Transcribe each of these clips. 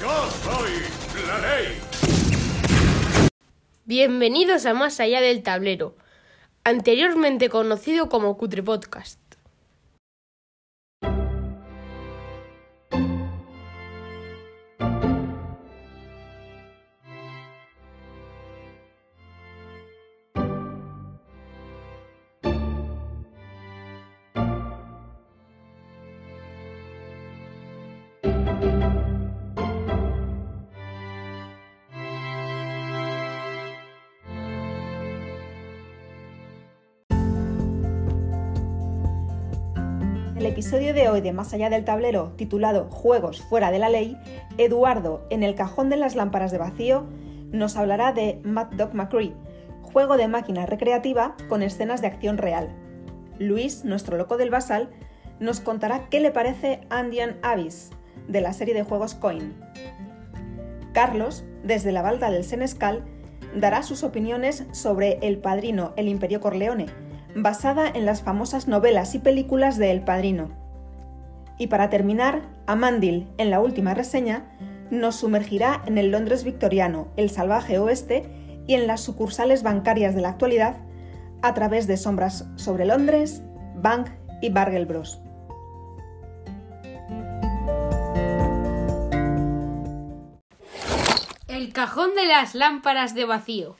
Yo soy la ley. Bienvenidos a Más Allá del Tablero, anteriormente conocido como Cutre Podcast. Episodio de hoy de Más allá del tablero, titulado Juegos fuera de la ley, Eduardo, en el cajón de las lámparas de vacío, nos hablará de Mad Dog McCree, juego de máquina recreativa con escenas de acción real. Luis, nuestro loco del basal, nos contará qué le parece Andean Abyss, de la serie de juegos Coin. Carlos, desde la balda del Senescal, dará sus opiniones sobre El Padrino, el Imperio Corleone, basada en las famosas novelas y películas de El Padrino. Y para terminar, Amandil, en la última reseña, nos sumergirá en el Londres victoriano, el salvaje oeste y en las sucursales bancarias de la actualidad a través de sombras sobre Londres, Bank y Bargel Bros. El cajón de las lámparas de vacío.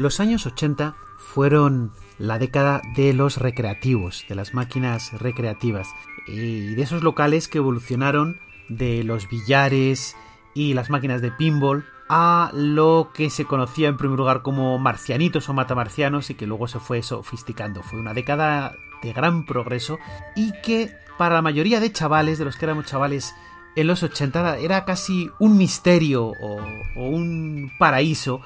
Los años 80 fueron la década de los recreativos, de las máquinas recreativas y de esos locales que evolucionaron de los billares y las máquinas de pinball a lo que se conocía en primer lugar como marcianitos o matamarcianos y que luego se fue sofisticando. Fue una década de gran progreso y que para la mayoría de chavales, de los que éramos chavales en los 80, era casi un misterio o, o un paraíso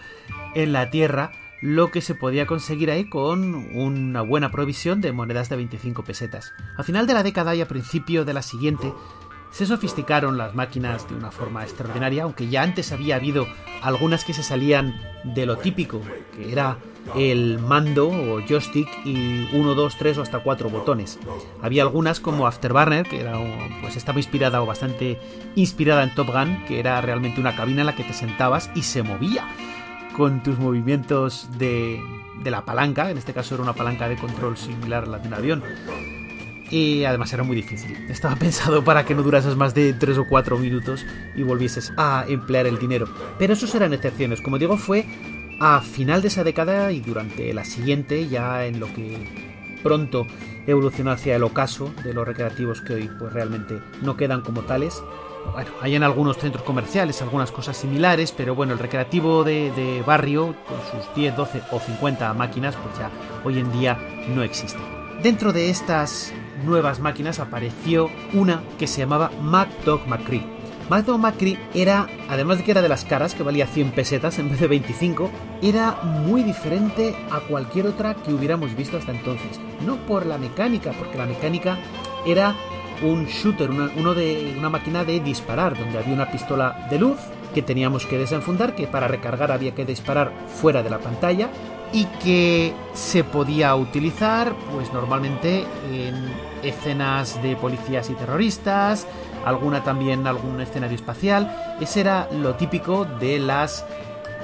en la Tierra lo que se podía conseguir ahí con una buena provisión de monedas de 25 pesetas. A final de la década y a principio de la siguiente, se sofisticaron las máquinas de una forma extraordinaria, aunque ya antes había habido algunas que se salían de lo típico, que era el mando o joystick y uno, dos, tres o hasta cuatro botones. Había algunas como Afterburner, que era, pues estaba inspirada o bastante inspirada en Top Gun, que era realmente una cabina en la que te sentabas y se movía con tus movimientos de, de la palanca, en este caso era una palanca de control similar a la de un avión. Y además era muy difícil. Estaba pensado para que no durases más de 3 o 4 minutos y volvieses a emplear el dinero. Pero esos eran excepciones. Como digo, fue a final de esa década y durante la siguiente, ya en lo que pronto evolucionó hacia el ocaso de los recreativos que hoy pues realmente no quedan como tales. Bueno, hay en algunos centros comerciales algunas cosas similares, pero bueno, el recreativo de, barrio, con sus 10, 12 o 50 máquinas, pues ya hoy en día no existe. Dentro de estas nuevas máquinas apareció una que se llamaba MacDog McCree. MacDog McCree era, además de que era de las caras, que valía 100 pesetas en vez de 25, era muy diferente a cualquier otra que hubiéramos visto hasta entonces. No por la mecánica, porque la mecánica era un shooter, una, uno de, una máquina de disparar, donde había una pistola de luz que teníamos que desenfundar, que para recargar había que disparar fuera de la pantalla y que se podía utilizar pues normalmente en escenas de policías y terroristas, alguna también algún escenario espacial. Ese era lo típico de las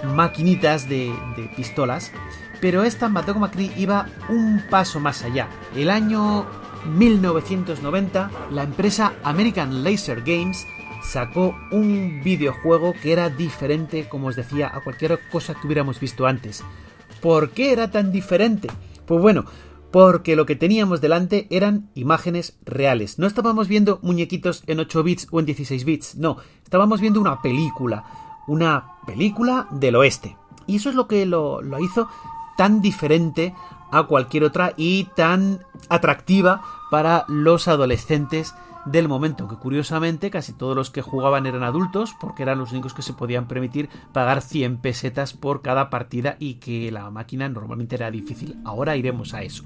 maquinitas de, pistolas. Pero esta Matoco Macri iba un paso más allá. El año 1990, la empresa American Laser Games sacó un videojuego que era diferente, como os decía, a cualquier cosa que hubiéramos visto antes. ¿Por qué era tan diferente? Pues bueno, porque lo que teníamos delante eran imágenes reales. No estábamos viendo muñequitos en 8 bits o en 16 bits, no, estábamos viendo una película, una película del oeste. Y eso es lo que lo, lo hizo tan diferente a cualquier otra y tan atractiva para los adolescentes del momento, que curiosamente casi todos los que jugaban eran adultos, porque eran los únicos que se podían permitir pagar 100 pesetas por cada partida y que la máquina normalmente era difícil. Ahora iremos a eso.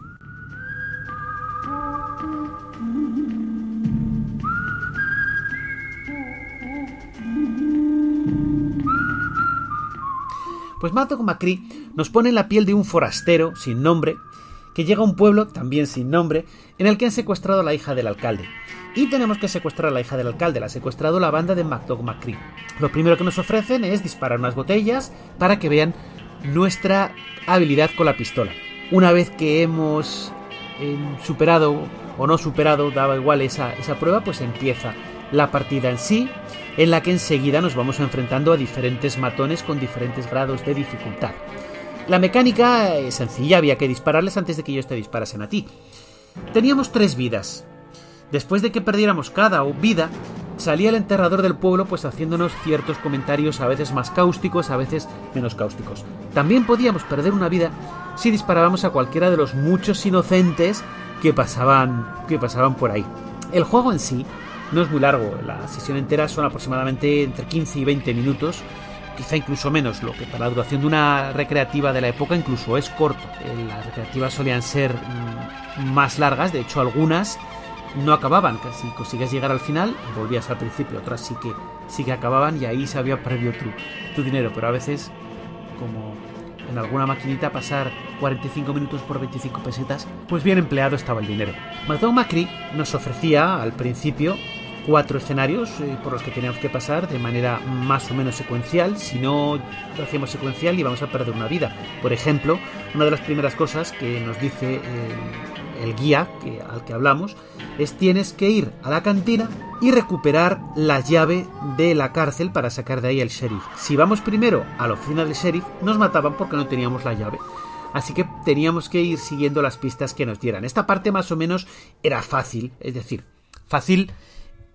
Pues Mato Macri nos pone en la piel de un forastero sin nombre que llega a un pueblo, también sin nombre, en el que han secuestrado a la hija del alcalde. Y tenemos que secuestrar a la hija del alcalde, la ha secuestrado la banda de MacDog McCree. Lo primero que nos ofrecen es disparar unas botellas para que vean nuestra habilidad con la pistola. Una vez que hemos eh, superado o no superado, daba igual esa, esa prueba, pues empieza la partida en sí, en la que enseguida nos vamos enfrentando a diferentes matones con diferentes grados de dificultad. La mecánica es sencilla, había que dispararles antes de que ellos te disparasen a ti. Teníamos tres vidas. Después de que perdiéramos cada vida, salía el enterrador del pueblo pues haciéndonos ciertos comentarios a veces más cáusticos, a veces menos cáusticos. También podíamos perder una vida si disparábamos a cualquiera de los muchos inocentes que pasaban, que pasaban por ahí. El juego en sí no es muy largo, la sesión entera son aproximadamente entre 15 y 20 minutos, quizá incluso menos, lo que para la duración de una recreativa de la época incluso es corto. Eh, las recreativas solían ser mm, más largas, de hecho algunas no acababan, que si conseguías llegar al final, volvías al principio, otras sí que, sí que acababan y ahí se había perdido tu, tu dinero, pero a veces, como en alguna maquinita, pasar 45 minutos por 25 pesetas, pues bien empleado estaba el dinero. Macri nos ofrecía al principio cuatro escenarios eh, por los que teníamos que pasar de manera más o menos secuencial. Si no lo hacíamos secuencial íbamos a perder una vida. Por ejemplo, una de las primeras cosas que nos dice el, guía al que hablamos es tienes que ir a la cantina y recuperar la llave de la cárcel para sacar de ahí el sheriff. Si vamos primero a la oficina del sheriff, nos mataban porque no teníamos la llave. Así que teníamos que ir siguiendo las pistas que nos dieran. Esta parte más o menos era fácil, es decir, fácil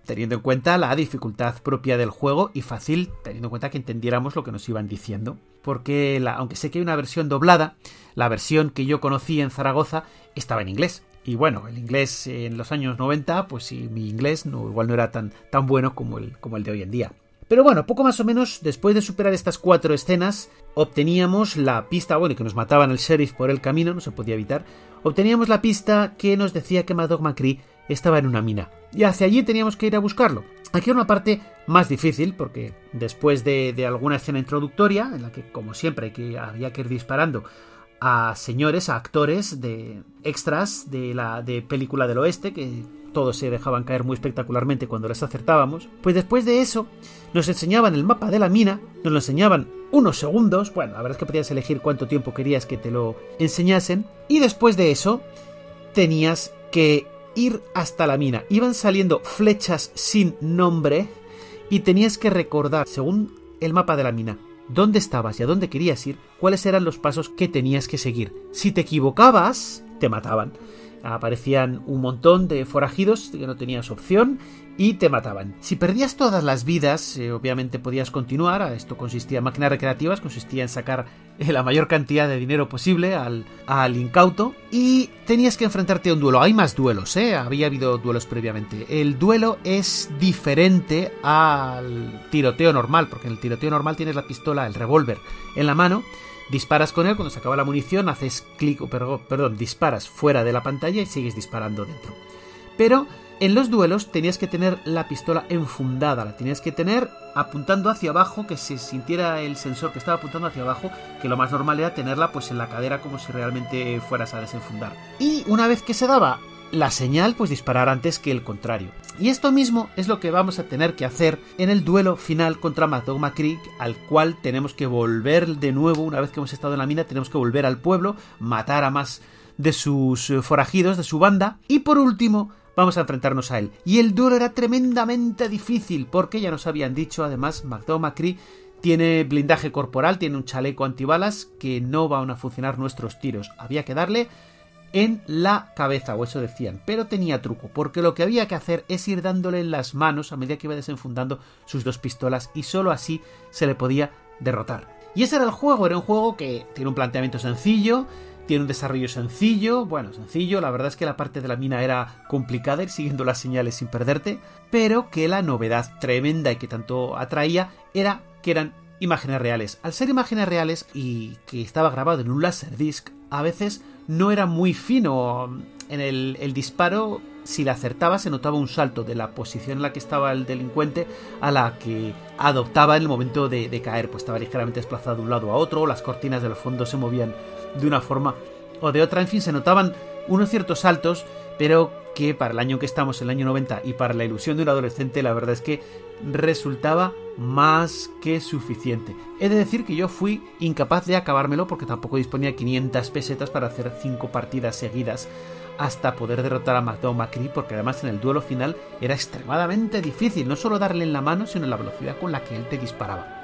teniendo en cuenta la dificultad propia del juego y fácil teniendo en cuenta que entendiéramos lo que nos iban diciendo. Porque aunque sé que hay una versión doblada, la versión que yo conocí en Zaragoza estaba en inglés. Y bueno, el inglés en los años 90, pues sí, mi inglés no, igual no era tan, tan bueno como el, como el de hoy en día. Pero bueno, poco más o menos, después de superar estas cuatro escenas, obteníamos la pista, bueno, y que nos mataban el sheriff por el camino, no se podía evitar, obteníamos la pista que nos decía que Madog Macri estaba en una mina. Y hacia allí teníamos que ir a buscarlo. Aquí era una parte más difícil, porque después de, alguna escena introductoria, en la que, como siempre, que, había que ir disparando a señores, a actores de extras de la de película del oeste, que todos se dejaban caer muy espectacularmente cuando les acertábamos, pues después de eso nos enseñaban el mapa de la mina, nos lo enseñaban unos segundos, bueno, la verdad es que podías elegir cuánto tiempo querías que te lo enseñasen, y después de eso tenías que ir hasta la mina. Iban saliendo flechas sin nombre y tenías que recordar, según el mapa de la mina, dónde estabas y a dónde querías ir, cuáles eran los pasos que tenías que seguir. Si te equivocabas, te mataban aparecían un montón de forajidos que no tenías opción y te mataban. Si perdías todas las vidas, eh, obviamente podías continuar, esto consistía en máquinas recreativas, consistía en sacar eh, la mayor cantidad de dinero posible al, al, incauto y tenías que enfrentarte a un duelo. Hay más duelos, ¿eh? había habido duelos previamente. El duelo es diferente al tiroteo normal, porque en el tiroteo normal tienes la pistola, el revólver en la mano Disparas con él, cuando se acaba la munición, haces clic, perdón, disparas fuera de la pantalla y sigues disparando dentro. Pero en los duelos tenías que tener la pistola enfundada, la tenías que tener apuntando hacia abajo, que se sintiera el sensor que estaba apuntando hacia abajo, que lo más normal era tenerla pues en la cadera como si realmente fueras a desenfundar. Y una vez que se daba la señal, pues disparar antes que el contrario. Y esto mismo es lo que vamos a tener que hacer en el duelo final contra Madogma Creek, al cual tenemos que volver de nuevo, una vez que hemos estado en la mina, tenemos que volver al pueblo, matar a más de sus eh, forajidos, de su banda, y por último, vamos a enfrentarnos a él. Y el duelo era tremendamente difícil, porque ya nos habían dicho, además, McDowell tiene blindaje corporal, tiene un chaleco antibalas que no van a funcionar nuestros tiros. Había que darle en la cabeza, o eso decían, pero tenía truco, porque lo que había que hacer es ir dándole en las manos a medida que iba desenfundando sus dos pistolas y solo así se le podía derrotar. Y ese era el juego, era un juego que tiene un planteamiento sencillo, tiene un desarrollo sencillo, bueno, sencillo, la verdad es que la parte de la mina era complicada, ir siguiendo las señales sin perderte, pero que la novedad tremenda y que tanto atraía era que eran imágenes reales. Al ser imágenes reales y que estaba grabado en un laserdisc, a veces no era muy fino en el, disparo, si la acertaba se notaba un salto de la posición en la que estaba el delincuente a la que adoptaba en el momento de, caer, pues estaba ligeramente desplazado de un lado a otro, las cortinas de los fondos se movían de una forma o de otra, en fin, se notaban unos ciertos saltos, pero que para el año que estamos, el año 90, y para la ilusión de un adolescente, la verdad es que resultaba más que suficiente. He de decir que yo fui incapaz de acabármelo porque tampoco disponía 500 pesetas para hacer 5 partidas seguidas hasta poder derrotar a McDowell McCree porque además en el duelo final era extremadamente difícil no solo darle en la mano sino en la velocidad con la que él te disparaba.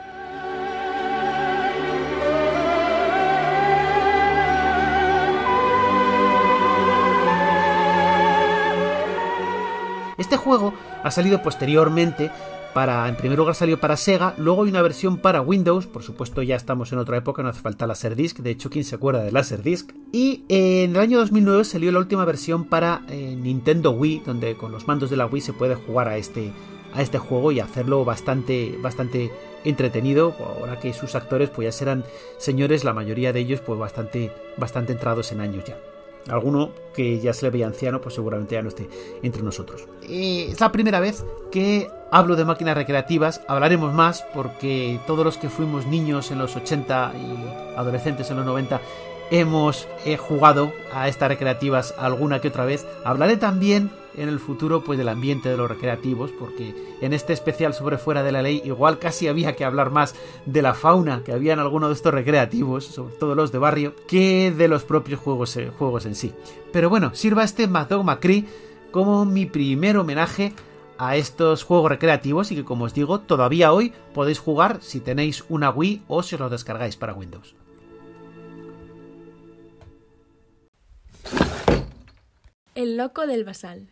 Este juego ha salido posteriormente para, en primer lugar salió para Sega, luego hay una versión para Windows, por supuesto ya estamos en otra época, no hace falta Laserdisc, de hecho, ¿quién se acuerda de Laserdisc? Y en el año 2009 salió la última versión para eh, Nintendo Wii, donde con los mandos de la Wii se puede jugar a este, a este juego y hacerlo bastante, bastante entretenido, ahora que sus actores pues ya serán señores, la mayoría de ellos pues bastante, bastante entrados en años ya. Alguno que ya se le veía anciano, pues seguramente ya no esté entre nosotros. Eh, es la primera vez que hablo de máquinas recreativas. Hablaremos más porque todos los que fuimos niños en los 80 y adolescentes en los 90 hemos eh, jugado a estas recreativas alguna que otra vez. Hablaré también en el futuro pues del ambiente de los recreativos porque en este especial sobre fuera de la ley igual casi había que hablar más de la fauna que había en alguno de estos recreativos, sobre todo los de barrio, que de los propios juegos, eh, juegos en sí. Pero bueno, sirva este Mad Macri como mi primer homenaje a estos juegos recreativos y que como os digo todavía hoy podéis jugar si tenéis una Wii o si os lo descargáis para Windows. El loco del basal.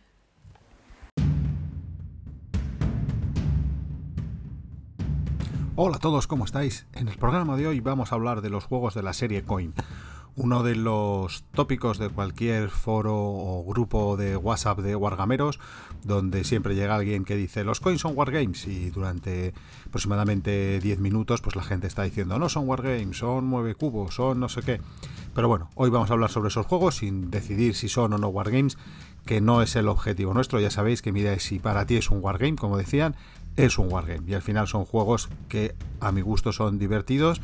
Hola a todos, ¿cómo estáis? En el programa de hoy vamos a hablar de los juegos de la serie Coin, uno de los tópicos de cualquier foro o grupo de WhatsApp de Wargameros, donde siempre llega alguien que dice los coins son Wargames y durante aproximadamente 10 minutos pues la gente está diciendo no son Wargames, son 9 cubos, son no sé qué. Pero bueno, hoy vamos a hablar sobre esos juegos sin decidir si son o no Wargames, que no es el objetivo nuestro, ya sabéis que miráis si para ti es un Wargame, como decían, es un wargame. Y al final son juegos que a mi gusto son divertidos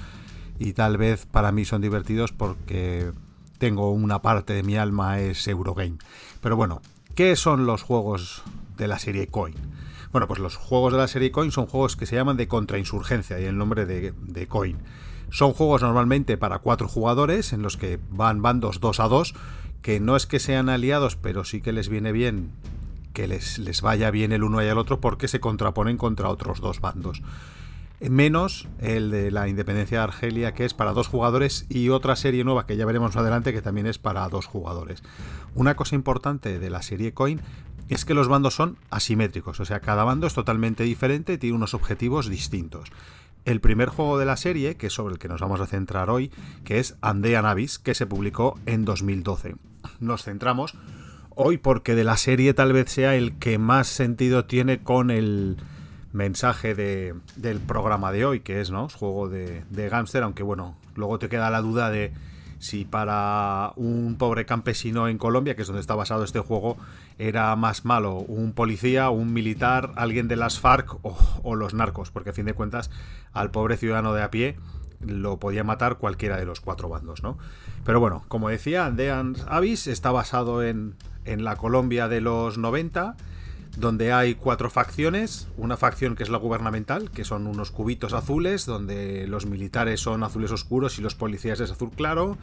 y tal vez para mí son divertidos porque tengo una parte de mi alma es Eurogame. Pero bueno, ¿qué son los juegos de la serie Coin? Bueno, pues los juegos de la serie Coin son juegos que se llaman de contrainsurgencia y el nombre de, de Coin. Son juegos normalmente para cuatro jugadores en los que van bandos dos a dos, que no es que sean aliados, pero sí que les viene bien que les, les vaya bien el uno y el otro porque se contraponen contra otros dos bandos. Menos el de la independencia de Argelia, que es para dos jugadores, y otra serie nueva que ya veremos más adelante, que también es para dos jugadores. Una cosa importante de la serie Coin es que los bandos son asimétricos, o sea, cada bando es totalmente diferente y tiene unos objetivos distintos. El primer juego de la serie, que es sobre el que nos vamos a centrar hoy, que es Andean Abyss, que se publicó en 2012. Nos centramos hoy porque de la serie tal vez sea el que más sentido tiene con el mensaje de, del programa de hoy, que es, ¿no? Juego de, de gángster, aunque bueno, luego te queda la duda de si para un pobre campesino en Colombia, que es donde está basado este juego, era más malo un policía, un militar, alguien de las FARC o, o los narcos, porque a fin de cuentas al pobre ciudadano de a pie lo podía matar cualquiera de los cuatro bandos, ¿no? Pero bueno, como decía, Andeans Abyss está basado en, en la Colombia de los 90, donde hay cuatro facciones. Una facción que es la gubernamental, que son unos cubitos azules, donde los militares son azules oscuros y los policías es azul claro.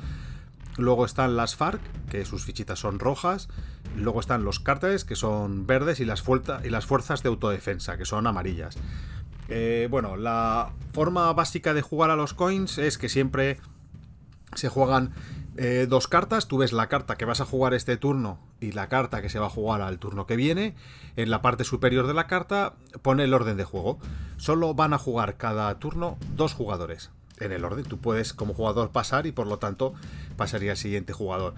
Luego están las FARC, que sus fichitas son rojas. Luego están los cárteles, que son verdes, y las, fuerzas de autodefensa, que son amarillas. Eh, bueno, la forma básica de jugar a los coins es que siempre se juegan eh, dos cartas. Tú ves la carta que vas a jugar este turno y la carta que se va a jugar al turno que viene. En la parte superior de la carta pone el orden de juego. Solo van a jugar cada turno dos jugadores en el orden. Tú puedes como jugador pasar y por lo tanto pasaría al siguiente jugador.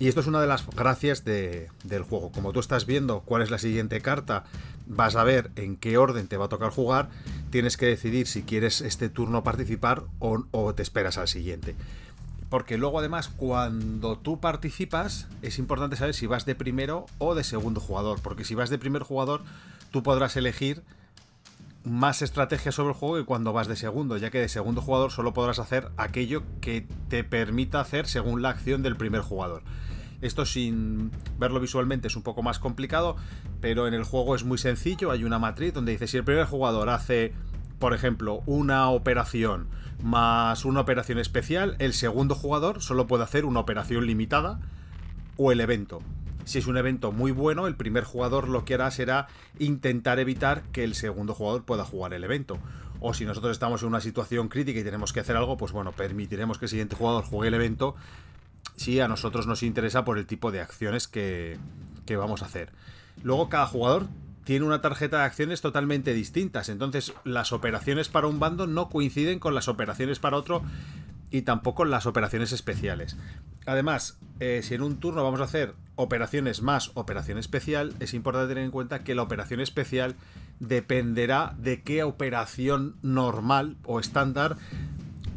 Y esto es una de las gracias del juego. Como tú estás viendo cuál es la siguiente carta, vas a ver en qué orden te va a tocar jugar, tienes que decidir si quieres este turno participar o te esperas al siguiente. Porque luego además cuando tú participas es importante saber si vas de primero o de segundo jugador, porque si vas de primer jugador tú podrás elegir más estrategia sobre el juego que cuando vas de segundo, ya que de segundo jugador solo podrás hacer aquello que te permita hacer según la acción del primer jugador. Esto sin verlo visualmente es un poco más complicado, pero en el juego es muy sencillo, hay una matriz donde dice si el primer jugador hace, por ejemplo, una operación más una operación especial, el segundo jugador solo puede hacer una operación limitada o el evento. Si es un evento muy bueno, el primer jugador lo que hará será intentar evitar que el segundo jugador pueda jugar el evento. O si nosotros estamos en una situación crítica y tenemos que hacer algo, pues bueno, permitiremos que el siguiente jugador juegue el evento si a nosotros nos interesa por el tipo de acciones que, que vamos a hacer. Luego cada jugador tiene una tarjeta de acciones totalmente distintas. Entonces las operaciones para un bando no coinciden con las operaciones para otro y tampoco las operaciones especiales. Además, eh, si en un turno vamos a hacer operaciones más operación especial, es importante tener en cuenta que la operación especial dependerá de qué operación normal o estándar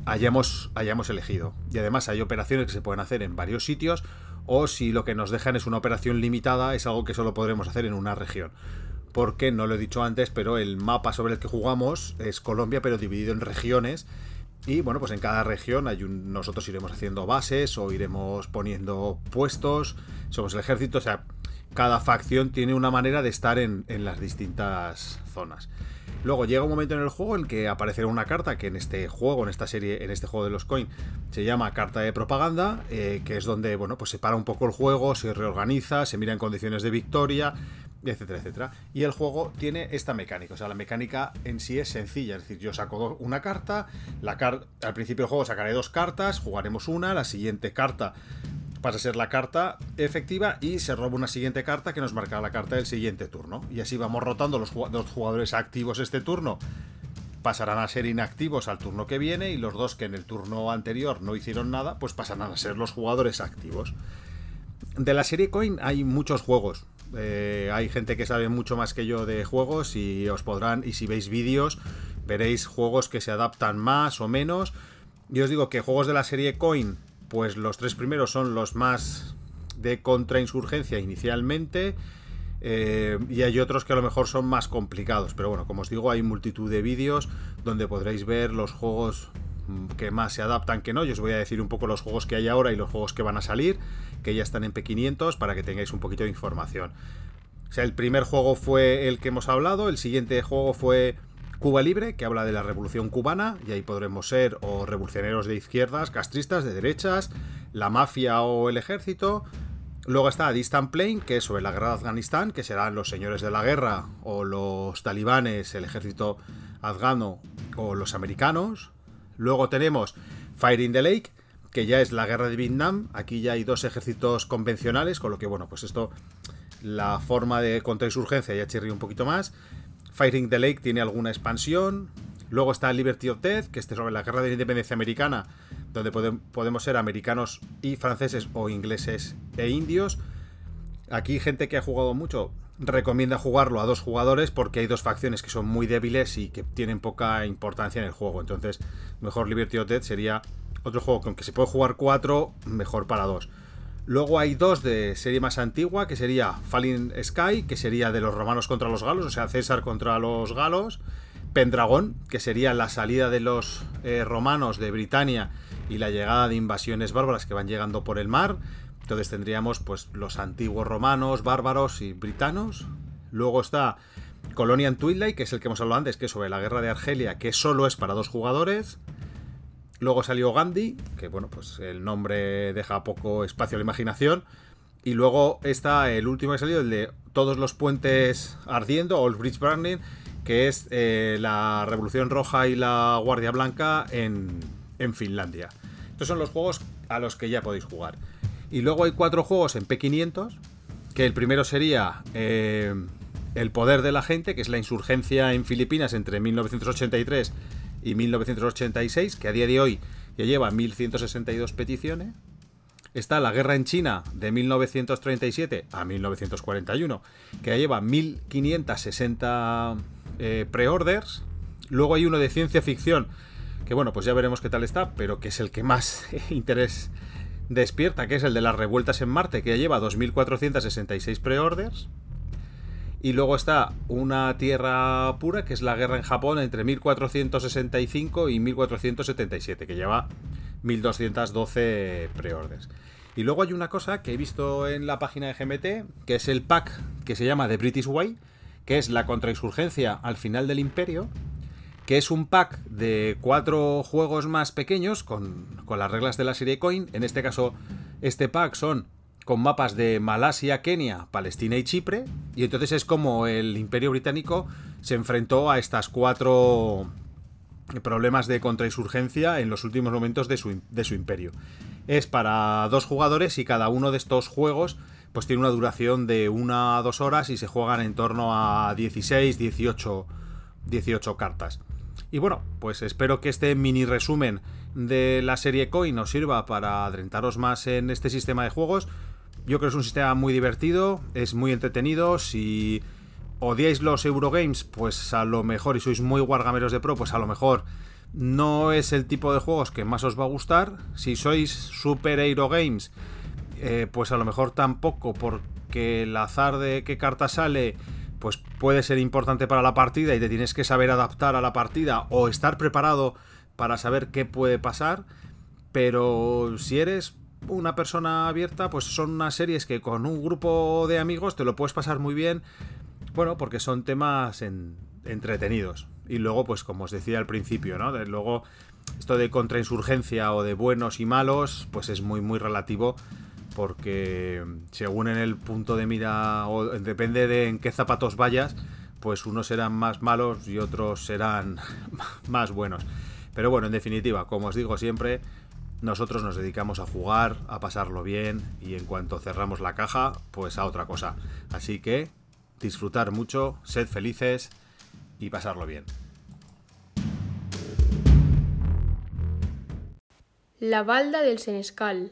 hayamos, hayamos elegido. Y además hay operaciones que se pueden hacer en varios sitios o si lo que nos dejan es una operación limitada, es algo que solo podremos hacer en una región porque no lo he dicho antes, pero el mapa sobre el que jugamos es Colombia, pero dividido en regiones. Y bueno, pues en cada región hay un, nosotros iremos haciendo bases o iremos poniendo puestos. Somos el ejército, o sea, cada facción tiene una manera de estar en, las distintas zonas. Luego llega un momento en el juego en que aparecerá una carta que en este juego, en esta serie, en este juego de los coins, se llama carta de propaganda, eh, que es donde, bueno, pues se para un poco el juego, se reorganiza, se mira en condiciones de victoria, etcétera, etcétera. Y el juego tiene esta mecánica, o sea, la mecánica en sí es sencilla, es decir, yo saco una carta, la al principio del juego sacaré dos cartas, jugaremos una, la siguiente carta pasa a ser la carta efectiva y se roba una siguiente carta que nos marcará la carta del siguiente turno. Y así vamos rotando los, los jugadores activos este turno. Pasarán a ser inactivos al turno que viene y los dos que en el turno anterior no hicieron nada, pues pasarán a ser los jugadores activos. De la serie Coin hay muchos juegos, eh, hay gente que sabe mucho más que yo de juegos y os podrán, y si veis vídeos, veréis juegos que se adaptan más o menos. Yo os digo que juegos de la serie Coin, pues los tres primeros son los más de contrainsurgencia inicialmente. Eh, y hay otros que a lo mejor son más complicados. Pero bueno, como os digo, hay multitud de vídeos donde podréis ver los juegos que más se adaptan que no. Yo os voy a decir un poco los juegos que hay ahora y los juegos que van a salir, que ya están en P500 para que tengáis un poquito de información. O sea, el primer juego fue el que hemos hablado, el siguiente juego fue Cuba Libre, que habla de la revolución cubana, y ahí podremos ser o revolucioneros de izquierdas, castristas, de derechas, la mafia o el ejército. Luego está Distant Plain, que es sobre la guerra de Afganistán, que serán los señores de la guerra o los talibanes, el ejército afgano o los americanos. Luego tenemos Fire in the Lake, que ya es la guerra de Vietnam. Aquí ya hay dos ejércitos convencionales, con lo que, bueno, pues esto, la forma de contrainsurgencia ya chirría un poquito más. Fighting the Lake tiene alguna expansión. Luego está Liberty of Death, que es sobre la guerra de la independencia americana, donde podemos ser americanos y franceses o ingleses e indios. Aquí gente que ha jugado mucho recomienda jugarlo a dos jugadores porque hay dos facciones que son muy débiles y que tienen poca importancia en el juego. Entonces, mejor Liberty of Death sería otro juego que aunque se puede jugar cuatro, mejor para dos. Luego hay dos de serie más antigua, que sería Falling Sky, que sería de los romanos contra los galos, o sea, César contra los galos. Pendragón, que sería la salida de los eh, romanos de Britania y la llegada de invasiones bárbaras que van llegando por el mar. Entonces tendríamos pues los antiguos romanos, bárbaros y britanos. Luego está Colonial Twilight, que es el que hemos hablado antes, que es sobre la guerra de Argelia, que solo es para dos jugadores. Luego salió Gandhi, que bueno, pues el nombre deja poco espacio a la imaginación. Y luego está el último que ha salido, el de Todos los puentes ardiendo, All Bridge Burning, que es eh, la Revolución Roja y la Guardia Blanca en, en Finlandia. Estos son los juegos a los que ya podéis jugar. Y luego hay cuatro juegos en P500, que el primero sería eh, El poder de la gente, que es la insurgencia en Filipinas entre 1983 y 1986, que a día de hoy ya lleva 1162 peticiones. Está la guerra en China de 1937 a 1941, que ya lleva 1560 eh, pre-orders. Luego hay uno de ciencia ficción que bueno, pues ya veremos qué tal está, pero que es el que más interés despierta, que es el de las revueltas en Marte, que ya lleva 2.466 preorders. Y luego está una tierra pura, que es la guerra en Japón entre 1465 y 1477, que lleva 1212 preorders. Y luego hay una cosa que he visto en la página de GMT, que es el pack que se llama The British Way, que es la contrainsurgencia al final del imperio, que es un pack de cuatro juegos más pequeños con, con las reglas de la serie Coin. En este caso, este pack son con mapas de Malasia, Kenia, Palestina y Chipre. Y entonces es como el Imperio Británico se enfrentó a estas cuatro problemas de contrainsurgencia en los últimos momentos de su, de su imperio. Es para dos jugadores y cada uno de estos juegos pues tiene una duración de una a dos horas y se juegan en torno a 16, 18, 18 cartas. Y bueno, pues espero que este mini resumen de la serie Coin os sirva para adentraros más en este sistema de juegos. Yo creo que es un sistema muy divertido, es muy entretenido. Si odiáis los Eurogames, pues a lo mejor, y sois muy wargameros de pro, pues a lo mejor no es el tipo de juegos que más os va a gustar. Si sois Super Eurogames, eh, pues a lo mejor tampoco, porque el azar de qué carta sale, pues puede ser importante para la partida y te tienes que saber adaptar a la partida o estar preparado para saber qué puede pasar. Pero si eres una persona abierta, pues son unas series que con un grupo de amigos te lo puedes pasar muy bien. Bueno, porque son temas entretenidos. Y luego, pues como os decía al principio, ¿no? luego, esto de contrainsurgencia o de buenos y malos, pues es muy, muy relativo. Porque según en el punto de mira, o depende de en qué zapatos vayas, pues unos serán más malos y otros serán más buenos. Pero bueno, en definitiva, como os digo siempre, nosotros nos dedicamos a jugar, a pasarlo bien y en cuanto cerramos la caja, pues a otra cosa. Así que disfrutar mucho, sed felices y pasarlo bien. La balda del Senescal.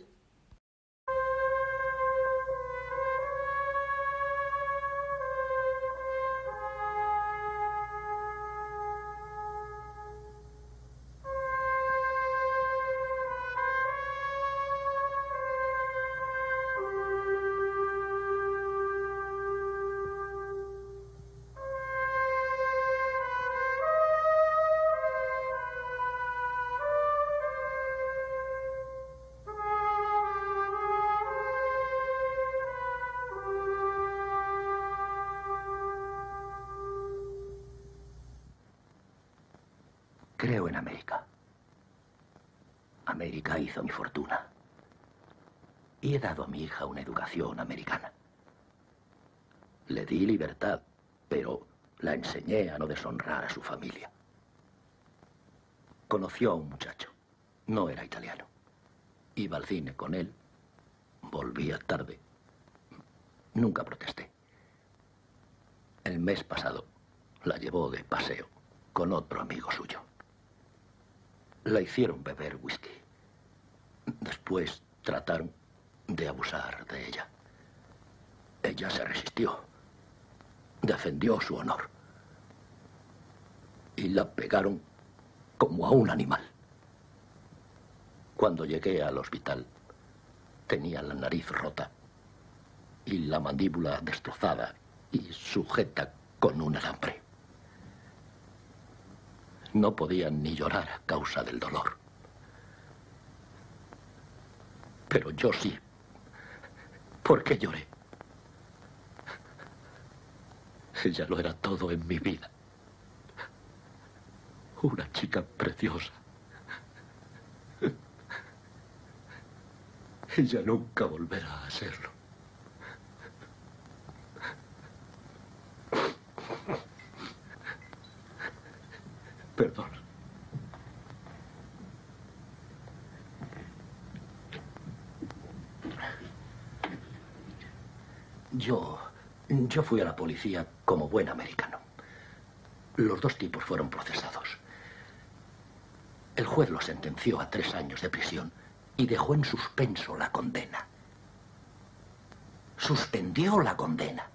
Creo en América. América hizo mi fortuna. Y he dado a mi hija una educación americana. Le di libertad, pero la enseñé a no deshonrar a su familia. Conoció a un muchacho. No era italiano. Iba al cine con él. Volvía tarde. Nunca protesté. El mes pasado la llevó de paseo con otro amigo suyo. La hicieron beber whisky. Después trataron de abusar de ella. Ella se resistió. Defendió su honor. Y la pegaron como a un animal. Cuando llegué al hospital, tenía la nariz rota y la mandíbula destrozada y sujeta con un alambre. No podían ni llorar a causa del dolor. Pero yo sí. ¿Por qué lloré? Ella lo era todo en mi vida. Una chica preciosa. Ella nunca volverá a serlo. Perdón. Yo... Yo fui a la policía como buen americano. Los dos tipos fueron procesados. El juez los sentenció a tres años de prisión y dejó en suspenso la condena. Suspendió la condena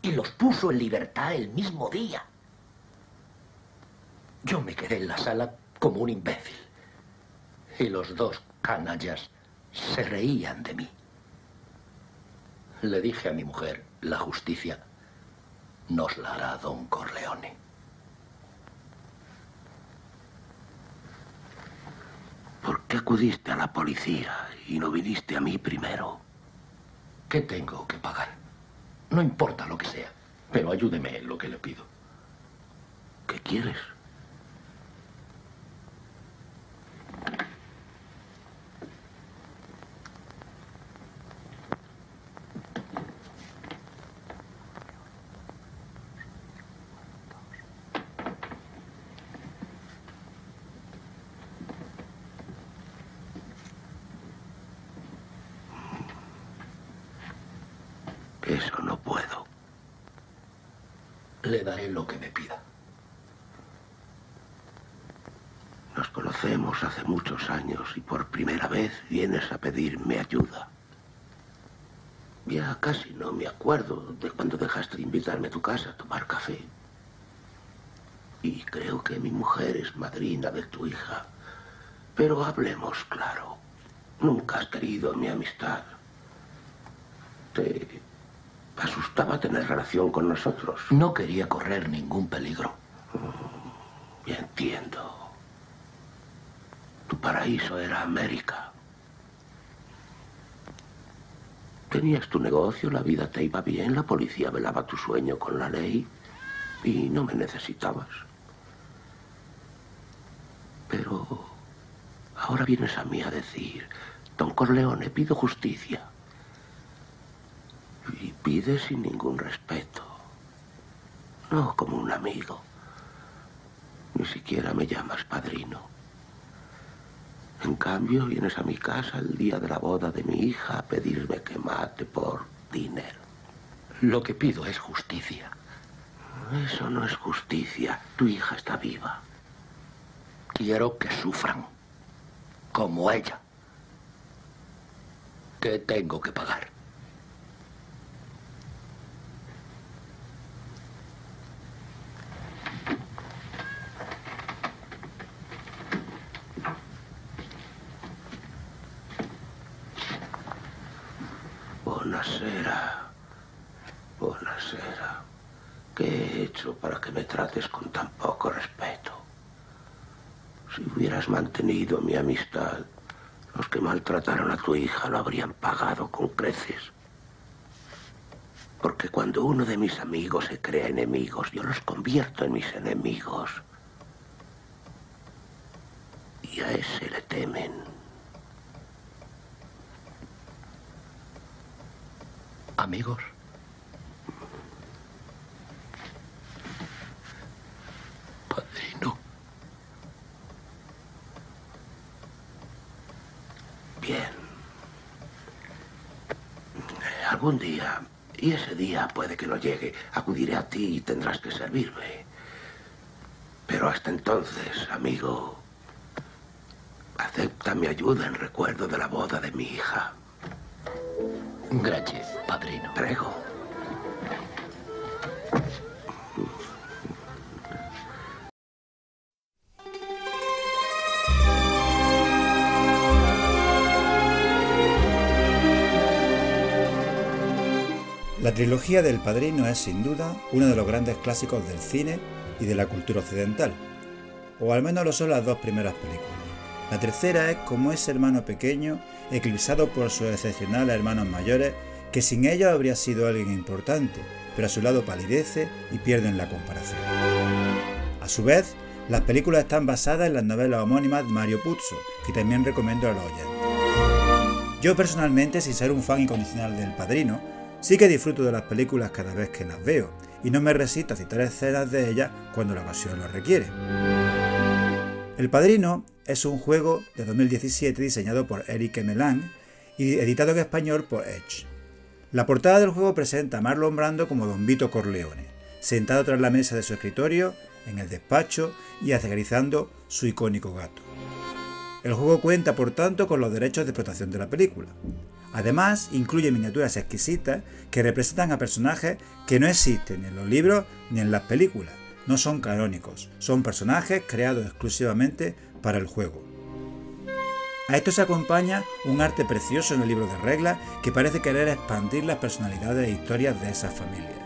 y los puso en libertad el mismo día. Yo me quedé en la sala como un imbécil. Y los dos canallas se reían de mí. Le dije a mi mujer, la justicia nos la hará don Corleone. ¿Por qué acudiste a la policía y no viniste a mí primero? ¿Qué tengo que pagar? No importa lo que sea, pero ayúdeme en lo que le pido. ¿Qué quieres? Eso no puedo. Le daré lo que me pida. Nos conocemos hace muchos años y por primera vez vienes a pedirme ayuda. Ya casi no me acuerdo de cuando dejaste de invitarme a tu casa a tomar café. Y creo que mi mujer es madrina de tu hija. Pero hablemos claro. Nunca has querido mi amistad. Te asustaba tener relación con nosotros. No quería correr ningún peligro. Ya entiendo. Tu paraíso era América. Tenías tu negocio, la vida te iba bien, la policía velaba tu sueño con la ley y no me necesitabas. Pero ahora vienes a mí a decir, don Corleone, pido justicia. Y pides sin ningún respeto. No como un amigo. Ni siquiera me llamas padrino. En cambio, vienes a mi casa el día de la boda de mi hija a pedirme que mate por dinero. Lo que pido es justicia. Eso no es justicia. Tu hija está viva. Quiero que sufran. Como ella. ¿Qué tengo que pagar? Buonasera. Buonasera. ¿Qué he hecho para que me trates con tan poco respeto? Si hubieras mantenido mi amistad, los que maltrataron a tu hija lo habrían pagado con creces. Porque cuando uno de mis amigos se crea enemigos, yo los convierto en mis enemigos. Y a ese le temen. Amigos. Padrino. Bien. Algún día, y ese día puede que no llegue, acudiré a ti y tendrás que servirme. Pero hasta entonces, amigo, acepta mi ayuda en recuerdo de la boda de mi hija. Gracias, padrino. Prego. La trilogía del Padrino es sin duda uno de los grandes clásicos del cine y de la cultura occidental, o al menos lo son las dos primeras películas. La tercera es como ese hermano pequeño, eclipsado por sus excepcionales hermanos mayores, que sin ellos habría sido alguien importante, pero a su lado palidece y pierden la comparación. A su vez, las películas están basadas en las novelas homónimas de Mario Puzo, que también recomiendo a los oyentes. Yo personalmente, sin ser un fan incondicional del Padrino, sí que disfruto de las películas cada vez que las veo, y no me resisto a citar escenas de ellas cuando la ocasión lo requiere. El Padrino es un juego de 2017 diseñado por Eric Melan y editado en español por Edge. La portada del juego presenta a Marlon Brando como Don Vito Corleone, sentado tras la mesa de su escritorio, en el despacho y acariciando su icónico gato. El juego cuenta, por tanto, con los derechos de explotación de la película. Además, incluye miniaturas exquisitas que representan a personajes que no existen en los libros ni en las películas. No son canónicos, son personajes creados exclusivamente para el juego. A esto se acompaña un arte precioso en el libro de reglas que parece querer expandir las personalidades e historias de esas familias,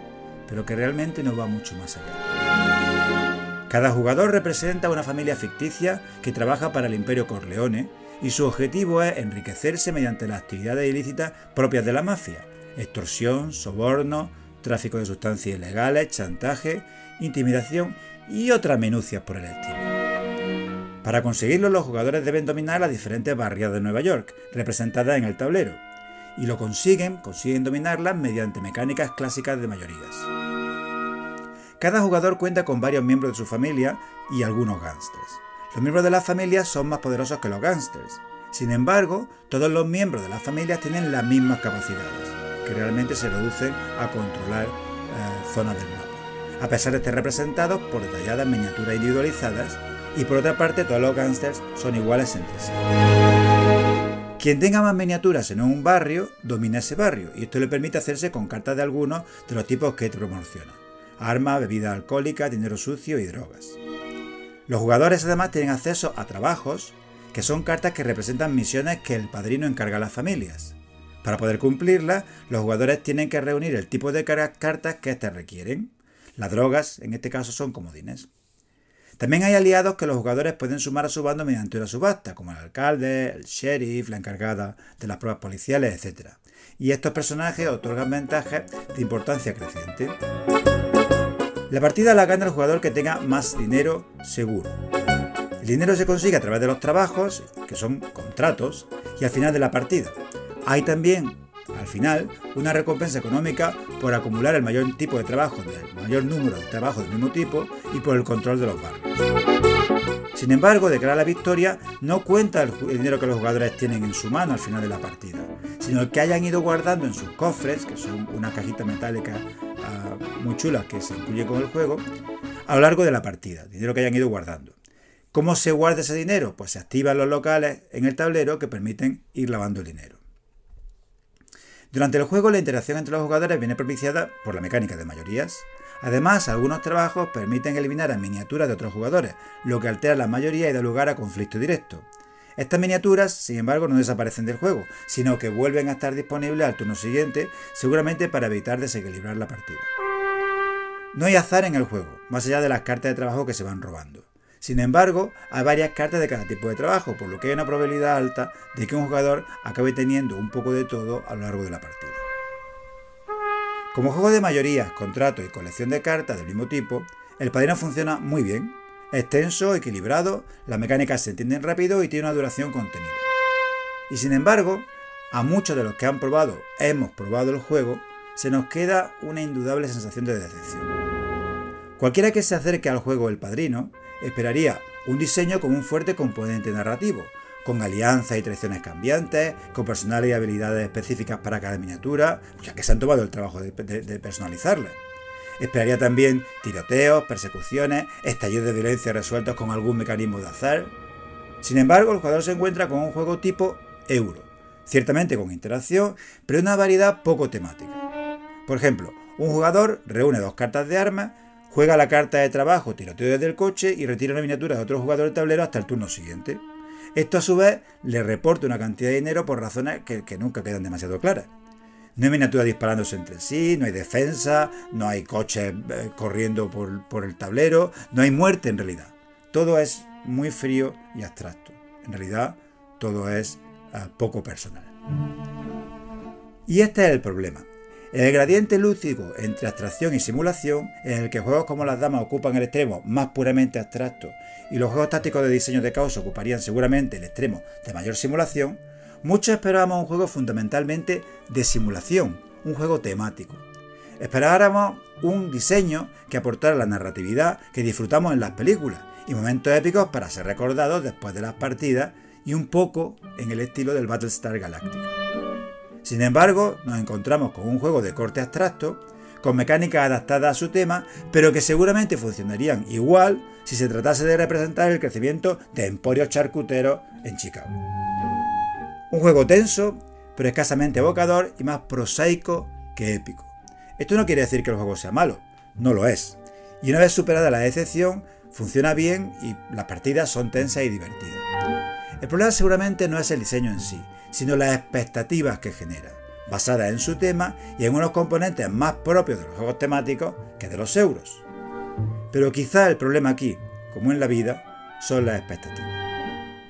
pero que realmente no va mucho más allá. Cada jugador representa una familia ficticia que trabaja para el Imperio Corleone y su objetivo es enriquecerse mediante las actividades ilícitas propias de la mafia, extorsión, soborno, tráfico de sustancias ilegales, chantaje, intimidación y otras minucias por el estilo. Para conseguirlo, los jugadores deben dominar las diferentes barriadas de Nueva York, representadas en el tablero, y lo consiguen, consiguen dominarlas mediante mecánicas clásicas de mayorías. Cada jugador cuenta con varios miembros de su familia y algunos gángsters. Los miembros de las familias son más poderosos que los gángsters. Sin embargo, todos los miembros de las familias tienen las mismas capacidades, que realmente se reducen a controlar eh, zonas del mapa, a pesar de estar representados por detalladas miniaturas individualizadas y por otra parte todos los gángsters son iguales entre sí. Quien tenga más miniaturas en un barrio, domina ese barrio, y esto le permite hacerse con cartas de algunos de los tipos que te promociona. Armas, bebidas alcohólicas, dinero sucio y drogas. Los jugadores además tienen acceso a trabajos, que son cartas que representan misiones que el padrino encarga a las familias. Para poder cumplirlas, los jugadores tienen que reunir el tipo de cartas que éstas requieren. Las drogas, en este caso, son comodines. También hay aliados que los jugadores pueden sumar a su bando mediante una subasta, como el alcalde, el sheriff, la encargada de las pruebas policiales, etc. Y estos personajes otorgan ventajas de importancia creciente. La partida la gana el jugador que tenga más dinero seguro. El dinero se consigue a través de los trabajos, que son contratos, y al final de la partida. Hay también al final, una recompensa económica por acumular el mayor tipo de trabajo, el mayor número de trabajos del mismo tipo y por el control de los barrios. Sin embargo, de cara la victoria, no cuenta el, dinero que los jugadores tienen en su mano al final de la partida, sino el que hayan ido guardando en sus cofres, que son una cajita metálica ah, muy chula que se incluye con el juego, a lo largo de la partida, dinero que hayan ido guardando. ¿Cómo se guarda ese dinero? Pues se activan los locales en el tablero que permiten ir lavando el dinero. Durante el juego la interacción entre los jugadores viene propiciada por la mecánica de mayorías. Además, algunos trabajos permiten eliminar a miniaturas de otros jugadores, lo que altera la mayoría y da lugar a conflicto directo. Estas miniaturas, sin embargo, no desaparecen del juego, sino que vuelven a estar disponibles al turno siguiente, seguramente para evitar desequilibrar la partida. No hay azar en el juego, más allá de las cartas de trabajo que se van robando. Sin embargo, hay varias cartas de cada tipo de trabajo, por lo que hay una probabilidad alta de que un jugador acabe teniendo un poco de todo a lo largo de la partida. Como juego de mayorías, contrato y colección de cartas del mismo tipo, el padrino funciona muy bien. Es tenso, equilibrado, las mecánicas se entienden rápido y tiene una duración contenida. Y sin embargo, a muchos de los que han probado, hemos probado el juego, se nos queda una indudable sensación de decepción. Cualquiera que se acerque al juego El Padrino esperaría un diseño con un fuerte componente narrativo, con alianzas y traiciones cambiantes, con personales y habilidades específicas para cada miniatura, ya que se han tomado el trabajo de, personalizarlas. Esperaría también tiroteos, persecuciones, estallidos de violencia resueltos con algún mecanismo de azar. Sin embargo, el jugador se encuentra con un juego tipo euro, ciertamente con interacción, pero una variedad poco temática. Por ejemplo, un jugador reúne dos cartas de armas Juega la carta de trabajo, tiroteo desde el coche y retira una miniatura de otro jugador del tablero hasta el turno siguiente. Esto a su vez le reporta una cantidad de dinero por razones que, nunca quedan demasiado claras. No hay miniaturas disparándose entre sí, no hay defensa, no hay coches eh, corriendo por, el tablero, no hay muerte en realidad. Todo es muy frío y abstracto. En realidad, todo es eh, poco personal. Y este es el problema. El gradiente lúcido entre abstracción y simulación, en el que juegos como las damas ocupan el extremo más puramente abstracto y los juegos tácticos de diseño de caos ocuparían seguramente el extremo de mayor simulación, muchos esperábamos un juego fundamentalmente de simulación, un juego temático. Esperáramos un diseño que aportara la narratividad que disfrutamos en las películas y momentos épicos para ser recordados después de las partidas y un poco en el estilo del Battlestar Galactica. Sin embargo, nos encontramos con un juego de corte abstracto, con mecánicas adaptadas a su tema, pero que seguramente funcionarían igual si se tratase de representar el crecimiento de emporios charcuteros en Chicago. Un juego tenso, pero escasamente evocador y más prosaico que épico. Esto no quiere decir que el juego sea malo, no lo es. Y una vez superada la decepción, Funciona bien y las partidas son tensas y divertidas. El problema seguramente no es el diseño en sí, sino las expectativas que genera, basadas en su tema y en unos componentes más propios de los juegos temáticos que de los euros. Pero quizá el problema aquí, como en la vida, son las expectativas.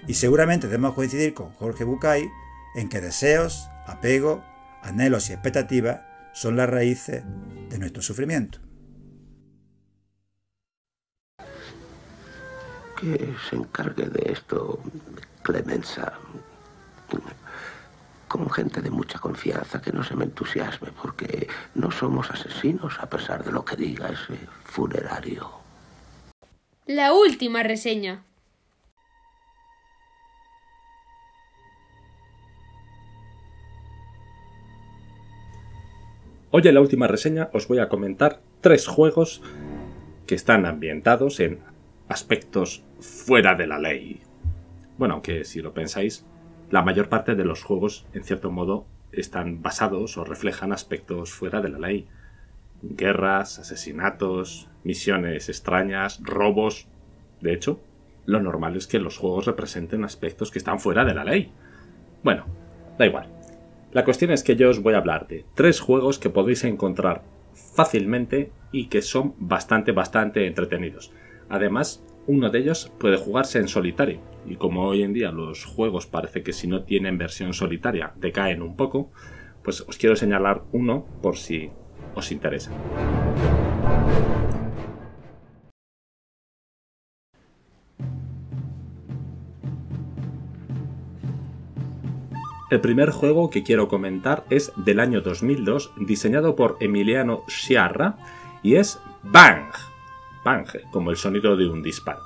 Y seguramente debemos coincidir con Jorge Bucay en que deseos, apego, anhelos y expectativas son las raíces de nuestro sufrimiento. Que se encargue de esto Clemenza. Con gente de mucha confianza que no se me entusiasme, porque no somos asesinos a pesar de lo que diga ese funerario. La última reseña. Hoy en la última reseña os voy a comentar tres juegos que están ambientados en aspectos fuera de la ley. Bueno, aunque si lo pensáis, la mayor parte de los juegos, en cierto modo, están basados o reflejan aspectos fuera de la ley. Guerras, asesinatos, misiones extrañas, robos. De hecho, lo normal es que los juegos representen aspectos que están fuera de la ley. Bueno, da igual. La cuestión es que yo os voy a hablar de tres juegos que podéis encontrar fácilmente y que son bastante, bastante entretenidos. Además, uno de ellos puede jugarse en solitario, y como hoy en día los juegos parece que si no tienen versión solitaria decaen un poco, pues os quiero señalar uno por si os interesa. El primer juego que quiero comentar es del año 2002, diseñado por Emiliano Sciarra, y es Bang. Bang, como el sonido de un disparo.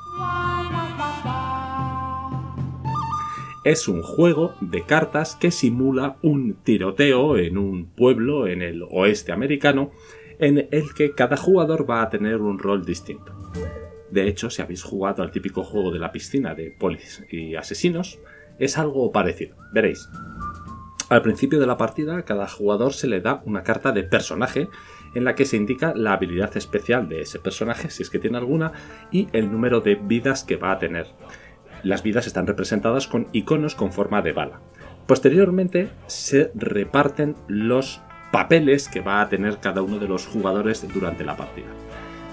Es un juego de cartas que simula un tiroteo en un pueblo en el oeste americano en el que cada jugador va a tener un rol distinto. De hecho, si habéis jugado al típico juego de la piscina de polis y asesinos, es algo parecido. Veréis. Al principio de la partida, cada jugador se le da una carta de personaje en la que se indica la habilidad especial de ese personaje, si es que tiene alguna, y el número de vidas que va a tener. Las vidas están representadas con iconos con forma de bala. Posteriormente se reparten los papeles que va a tener cada uno de los jugadores durante la partida.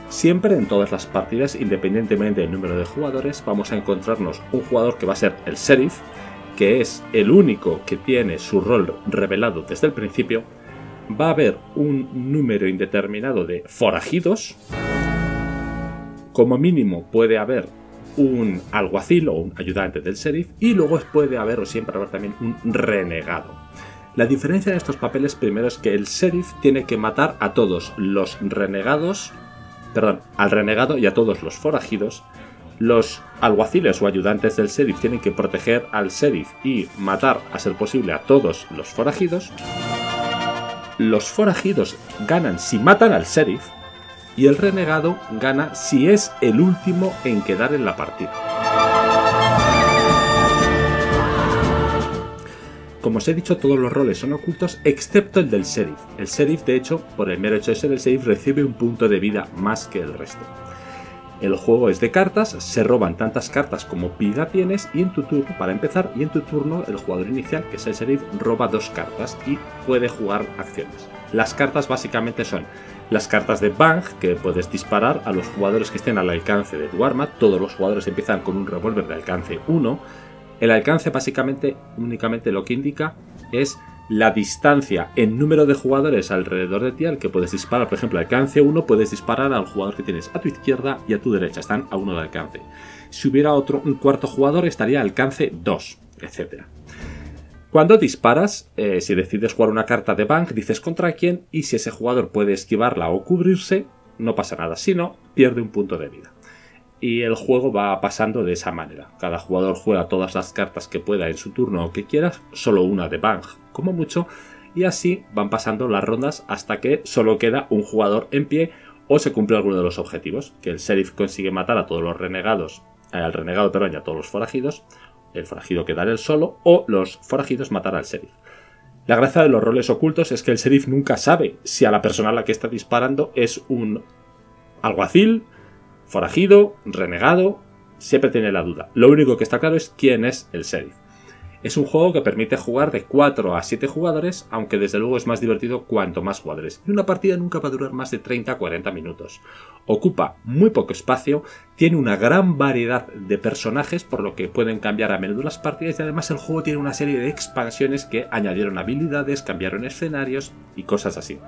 Siempre en todas las partidas, independientemente del número de jugadores, vamos a encontrarnos un jugador que va a ser el sheriff, que es el único que tiene su rol revelado desde el principio. Va a haber un número indeterminado de forajidos. Como mínimo puede haber un alguacil o un ayudante del sheriff y luego puede haber o siempre haber también un renegado. La diferencia de estos papeles primero es que el sheriff tiene que matar a todos los renegados, perdón, al renegado y a todos los forajidos. Los alguaciles o ayudantes del sheriff tienen que proteger al sheriff y matar a ser posible a todos los forajidos. Los forajidos ganan si matan al sheriff y el renegado gana si es el último en quedar en la partida. Como os he dicho, todos los roles son ocultos excepto el del sheriff. El sheriff, de hecho, por el mero hecho de ser el sheriff, recibe un punto de vida más que el resto. El juego es de cartas, se roban tantas cartas como pida tienes y en tu turno, para empezar, y en tu turno el jugador inicial, que es el sheriff, roba dos cartas y puede jugar acciones. Las cartas básicamente son las cartas de Bang, que puedes disparar a los jugadores que estén al alcance de tu arma. Todos los jugadores empiezan con un revólver de alcance 1. El alcance básicamente únicamente lo que indica es la distancia en número de jugadores alrededor de ti al que puedes disparar. Por ejemplo, alcance 1 puedes disparar al jugador que tienes a tu izquierda y a tu derecha. Están a uno de alcance. Si hubiera otro, un cuarto jugador estaría alcance 2, etc. Cuando disparas, eh, si decides jugar una carta de bank, dices contra quién y si ese jugador puede esquivarla o cubrirse, no pasa nada, si no, pierde un punto de vida. Y el juego va pasando de esa manera. Cada jugador juega todas las cartas que pueda en su turno o que quiera, solo una de bank, como mucho, y así van pasando las rondas hasta que solo queda un jugador en pie o se cumple alguno de los objetivos, que el sheriff consigue matar a todos los renegados, eh, al renegado perdón, y a todos los forajidos, el forajido quedar el solo o los forajidos matar al sheriff. La gracia de los roles ocultos es que el sheriff nunca sabe si a la persona a la que está disparando es un alguacil, Forajido, renegado, siempre tiene la duda. Lo único que está claro es quién es el sheriff. Es un juego que permite jugar de 4 a 7 jugadores, aunque desde luego es más divertido cuanto más jugadores. Y una partida nunca va a durar más de 30 a 40 minutos. Ocupa muy poco espacio, tiene una gran variedad de personajes, por lo que pueden cambiar a menudo las partidas y además el juego tiene una serie de expansiones que añadieron habilidades, cambiaron escenarios y cosas así.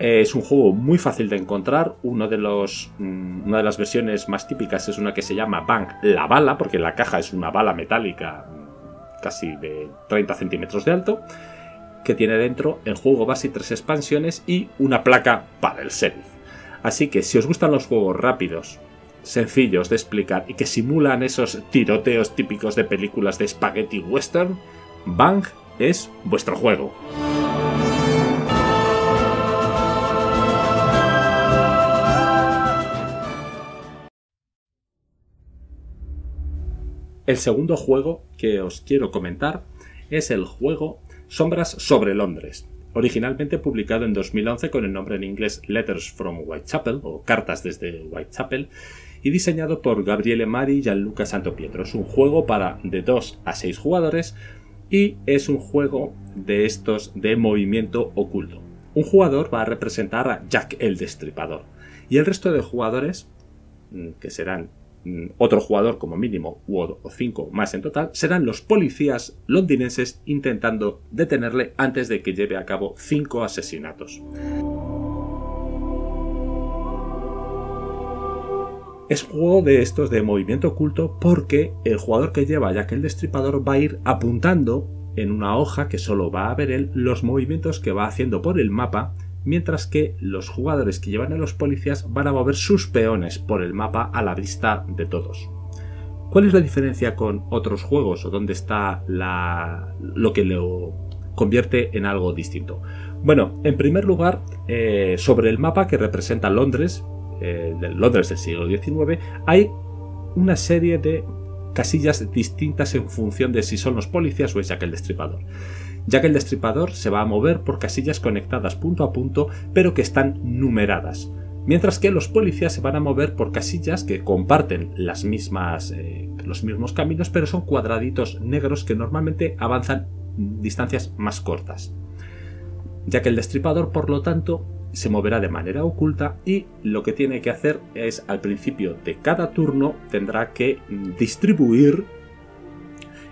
Es un juego muy fácil de encontrar. Uno de los, mm, una de las versiones más típicas es una que se llama Bank la bala, porque la caja es una bala metálica casi de 30 centímetros de alto, que tiene dentro el juego base tres expansiones y una placa para el sheriff. Así que si os gustan los juegos rápidos, sencillos de explicar y que simulan esos tiroteos típicos de películas de spaghetti western, Bang es vuestro juego. El segundo juego que os quiero comentar es el juego Sombras sobre Londres, originalmente publicado en 2011 con el nombre en inglés Letters from Whitechapel o Cartas desde Whitechapel y diseñado por Gabriele Mari y Gianluca Santopietro. Es un juego para de 2 a 6 jugadores y es un juego de estos de movimiento oculto. Un jugador va a representar a Jack el Destripador y el resto de jugadores, mm, que serán otro jugador como mínimo, o cinco más en total, serán los policías londinenses intentando detenerle antes de que lleve a cabo cinco asesinatos. Es juego de estos de movimiento oculto porque el jugador que lleva ya que el destripador va a ir apuntando en una hoja que solo va a ver él los movimientos que va haciendo por el mapa mientras que los jugadores que llevan a los policías van a mover sus peones por el mapa a la vista de todos. ¿Cuál es la diferencia con otros juegos o dónde está lo que lo convierte en algo distinto? Bueno, en primer lugar, eh, sobre el mapa que representa Londres, eh, Londres del siglo XIX, hay una serie de casillas distintas en función de si son los policías o es Jack el Destripador ya que el destripador se va a mover por casillas conectadas punto a punto, pero que están numeradas, mientras que los policías se van a mover por casillas que comparten las mismas, eh, los mismos caminos, pero son cuadraditos negros que normalmente avanzan distancias más cortas. Ya que el destripador, por lo tanto, se moverá de manera oculta y lo que tiene que hacer es al principio de cada turno tendrá que distribuir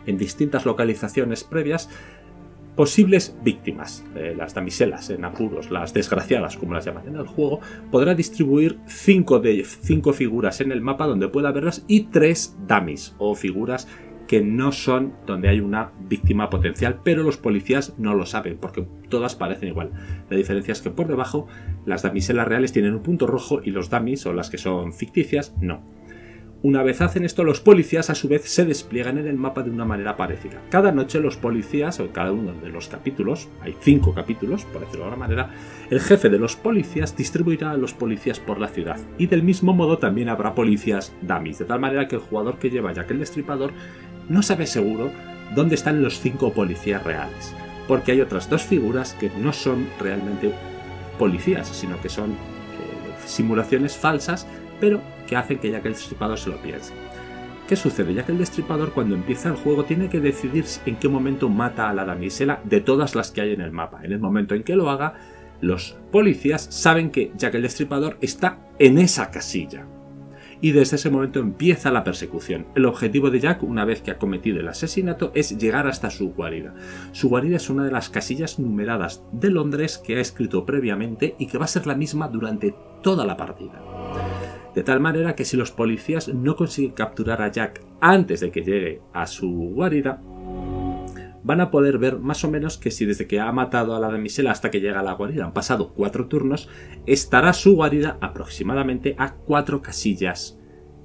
en distintas localizaciones previas posibles víctimas, las damiselas en apuros, las desgraciadas como las llaman en el juego, podrá distribuir 5 de cinco figuras en el mapa donde pueda verlas y 3 dummies o figuras que no son donde hay una víctima potencial, pero los policías no lo saben porque todas parecen igual. La diferencia es que por debajo las damiselas reales tienen un punto rojo y los dummies o las que son ficticias no. Una vez hacen esto, los policías a su vez se despliegan en el mapa de una manera parecida. Cada noche los policías, o cada uno de los capítulos, hay cinco capítulos, por decirlo de alguna manera, el jefe de los policías distribuirá a los policías por la ciudad. Y del mismo modo también habrá policías dummies, de tal manera que el jugador que lleva ya que el destripador no sabe seguro dónde están los cinco policías reales. Porque hay otras dos figuras que no son realmente policías, sino que son eh, simulaciones falsas pero que hacen que Jack el Destripador se lo piense. ¿Qué sucede? Que el Destripador cuando empieza el juego tiene que decidir en qué momento mata a la damisela de todas las que hay en el mapa. En el momento en que lo haga, los policías saben que Jack el Destripador está en esa casilla. Y desde ese momento empieza la persecución. El objetivo de Jack, una vez que ha cometido el asesinato, es llegar hasta su guarida. Su guarida es una de las casillas numeradas de Londres que ha escrito previamente y que va a ser la misma durante toda la partida de tal manera que si los policías no consiguen capturar a Jack antes de que llegue a su guarida, van a poder ver más o menos que si desde que ha matado a la damisela hasta que llega a la guarida han pasado cuatro turnos, estará su guarida aproximadamente a cuatro casillas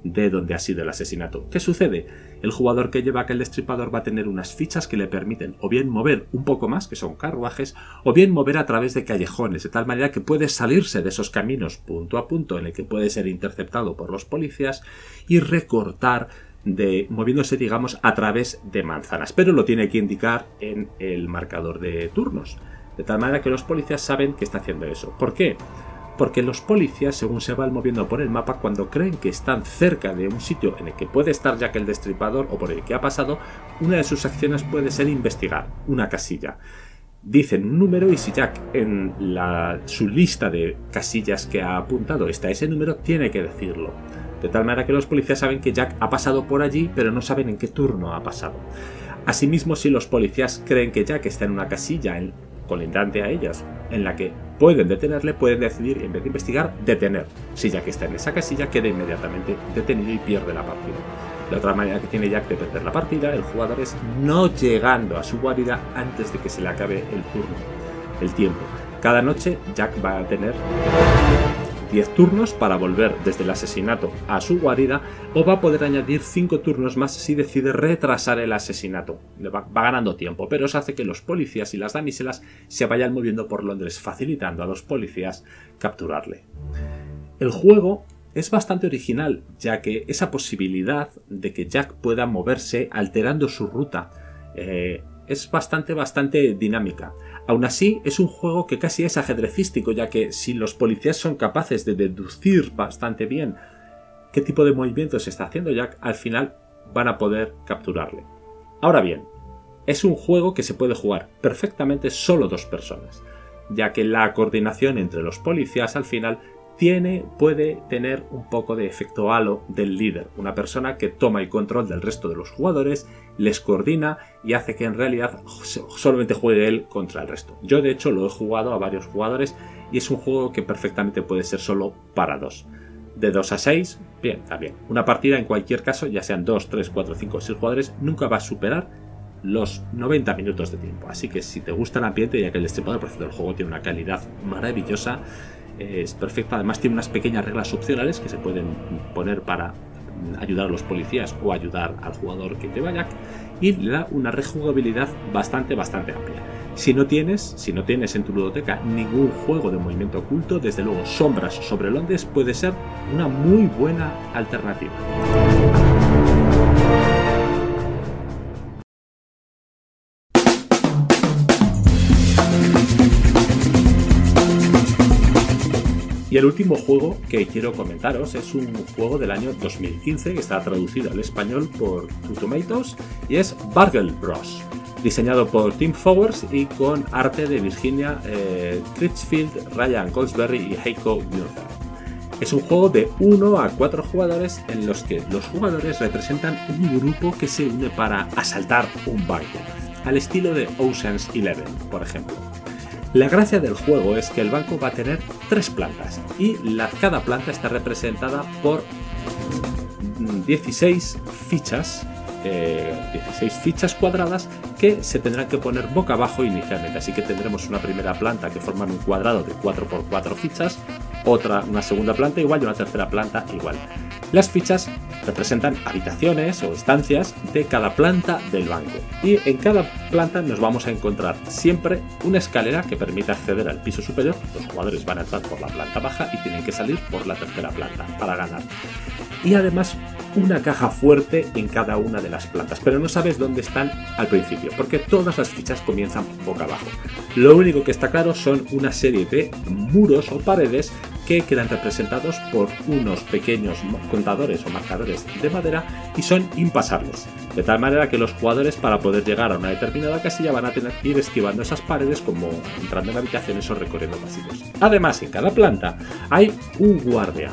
de donde ha sido el asesinato. ¿Qué sucede? El jugador que lleva aquel destripador va a tener unas fichas que le permiten o bien mover un poco más, que son carruajes, o bien mover a través de callejones, de tal manera que puede salirse de esos caminos punto a punto en el que puede ser interceptado por los policías y recortar de moviéndose digamos a través de manzanas, pero lo tiene que indicar en el marcador de turnos, de tal manera que los policías saben que está haciendo eso. ¿Por qué? Porque los policías, según se van moviendo por el mapa, cuando creen que están cerca de un sitio en el que puede estar Jack el Destripador o por el que ha pasado, una de sus acciones puede ser investigar una casilla. Dicen un número y si Jack en su lista de casillas que ha apuntado está ese número, tiene que decirlo. De tal manera que los policías saben que Jack ha pasado por allí, pero no saben en qué turno ha pasado. Asimismo, si los policías creen que Jack está en una casilla colindante a ellas, en la que pueden detenerle, pueden decidir, en vez de investigar, detener. Si Jack está en esa casilla, queda inmediatamente detenido y pierde la partida. La otra manera que tiene Jack de perder la partida, el jugador, es no llegando a su guarida antes de que se le acabe el turno, el tiempo. Cada noche Jack va a tener 10 turnos para volver desde el asesinato a su guarida o va a poder añadir 5 turnos más si decide retrasar el asesinato. Va, ganando tiempo, pero eso hace que los policías y las damiselas se vayan moviendo por Londres facilitando a los policías capturarle. El juego es bastante original, ya que esa posibilidad de que Jack pueda moverse alterando su ruta eh, es bastante, bastante dinámica. Aún así, es un juego que casi es ajedrecístico, ya que si los policías son capaces de deducir bastante bien qué tipo de movimientos está haciendo Jack, al final van a poder capturarle. Ahora bien, es un juego que se puede jugar perfectamente solo dos personas, ya que la coordinación entre los policías al final puede tener un poco de efecto halo del líder, una persona que toma el control del resto de los jugadores, les coordina y hace que en realidad solamente juegue él contra el resto. Yo de hecho lo he jugado a varios jugadores y es un juego que perfectamente puede ser solo para dos. De 2 a 6, bien, bien. Una partida en cualquier caso, ya sean 2, 3, 4, 5 o 6 jugadores, nunca va a superar los 90 minutos de tiempo. Así que si te gusta el ambiente, ya que el por del juego tiene una calidad maravillosa, es perfecta. Además tiene unas pequeñas reglas opcionales que se pueden poner para ayudar a los policías o ayudar al jugador que te vaya y le da una rejugabilidad bastante bastante amplia. Si no tienes, si no tienes en tu ludoteca ningún juego de movimiento oculto, desde luego Sombras sobre Londres puede ser una muy buena alternativa. Y el último juego que quiero comentaros es un juego del año 2015 que está traducido al español por Two Tomatoes y es Bargel Bros. Diseñado por Tim Fowers y con arte de Virginia eh, Critchfield, Ryan Goldsberry y Heiko Müller. Es un juego de 1 a 4 jugadores en los que los jugadores representan un grupo que se une para asaltar un banco, al estilo de Ocean's Eleven, por ejemplo. La gracia del juego es que el banco va a tener tres plantas y cada planta está representada por 16 fichas 16 eh, fichas cuadradas que se tendrán que poner boca abajo inicialmente. Así que tendremos una primera planta que forma un cuadrado de 4x4 fichas, otra, una segunda planta igual y una tercera planta igual. Las fichas representan habitaciones o estancias de cada planta del banco. Y en cada planta nos vamos a encontrar siempre una escalera que permite acceder al piso superior. Los jugadores van a entrar por la planta baja y tienen que salir por la tercera planta para ganar. Y además una caja fuerte en cada una de las plantas, pero no sabes dónde están al principio, porque todas las fichas comienzan boca abajo. Lo único que está claro son una serie de muros o paredes que quedan representados por unos pequeños contadores o marcadores de madera y son impasables, de tal manera que los jugadores para poder llegar a una determinada casilla van a tener que ir esquivando esas paredes como entrando en habitaciones o recorriendo pasillos. Además, en cada planta hay un guardia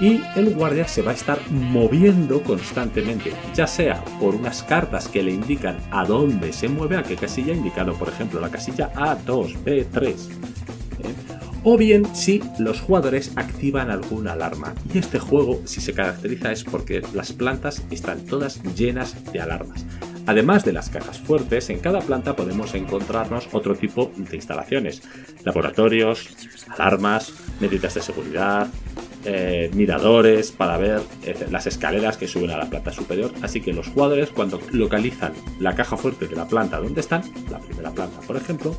y el guardia se va a estar moviendo constantemente, ya sea por unas cartas que le indican a dónde se mueve, a qué casilla indicado, por ejemplo, la casilla A2, B3, ¿eh? o bien si los jugadores activan alguna alarma. Y este juego, si se caracteriza, es porque las plantas están todas llenas de alarmas. Además de las cajas fuertes, en cada planta podemos encontrarnos otro tipo de instalaciones. Laboratorios, alarmas, medidas de seguridad, eh, miradores para ver eh, las escaleras que suben a la planta superior. Así que los jugadores cuando localizan la caja fuerte de la planta donde están, la primera planta por ejemplo,